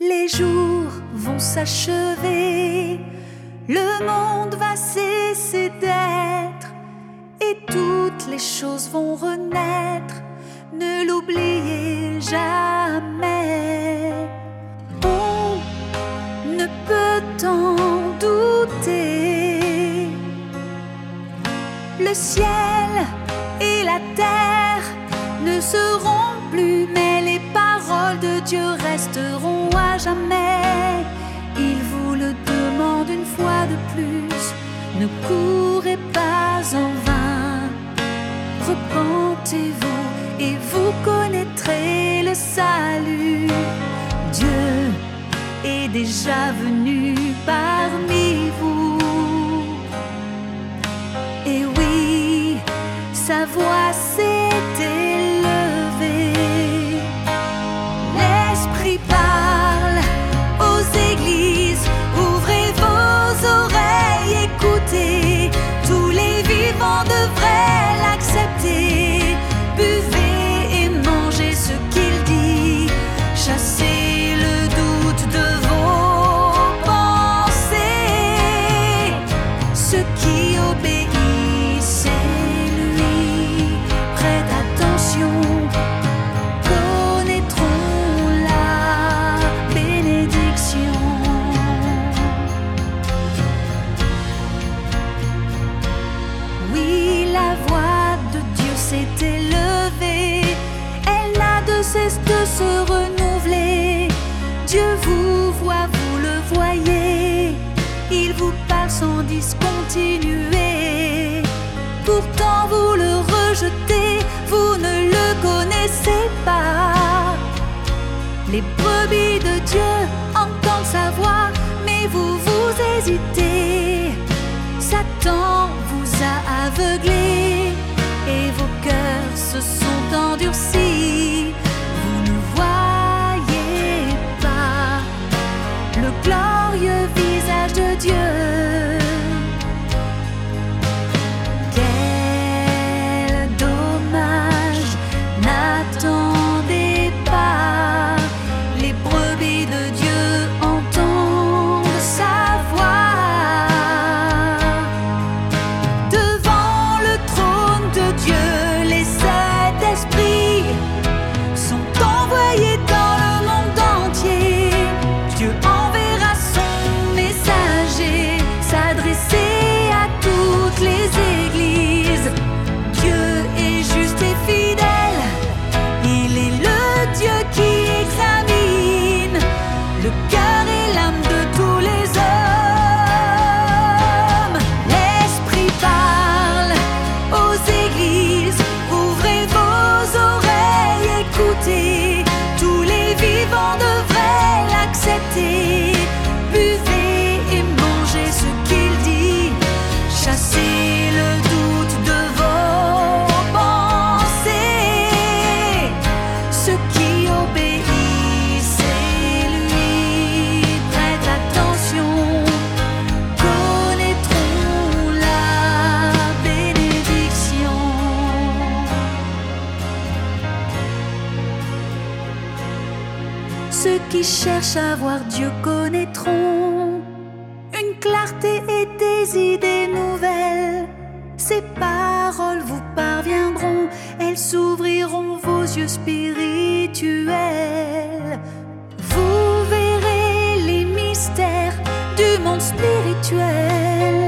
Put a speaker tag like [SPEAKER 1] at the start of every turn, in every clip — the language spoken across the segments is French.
[SPEAKER 1] Les jours vont s'achever, le monde va cesser d'être et toutes les choses vont renaître. Ne l'oubliez jamais. On ne peut en douter. Le ciel et la terre ne seront plus, mais les paroles de Dieu resteront Il vous le demande une fois de plus. Ne courez pas en vain. Repentez-vous et vous connaîtrez le salut. Dieu est déjà venu parmi Dieu vous voit, vous le voyez, il vous parle sans discontinuer. Pourtant vous le rejetez, vous ne le connaissez pas. Les brebis de Dieu entendent sa voix, mais vous vous hésitez. Ceux qui cherchent à voir Dieu connaîtront une clarté et des idées nouvelles. Ces paroles vous parviendront, elles s'ouvriront vos yeux spirituels. Vous verrez les mystères du monde spirituel.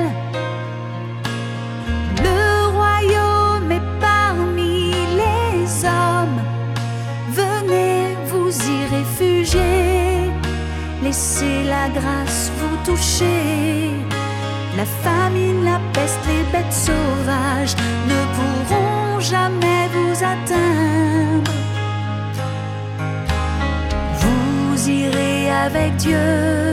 [SPEAKER 1] Laissez la grâce vous toucher. La famine, la peste, les bêtes sauvages ne pourront jamais vous atteindre. Vous irez avec Dieu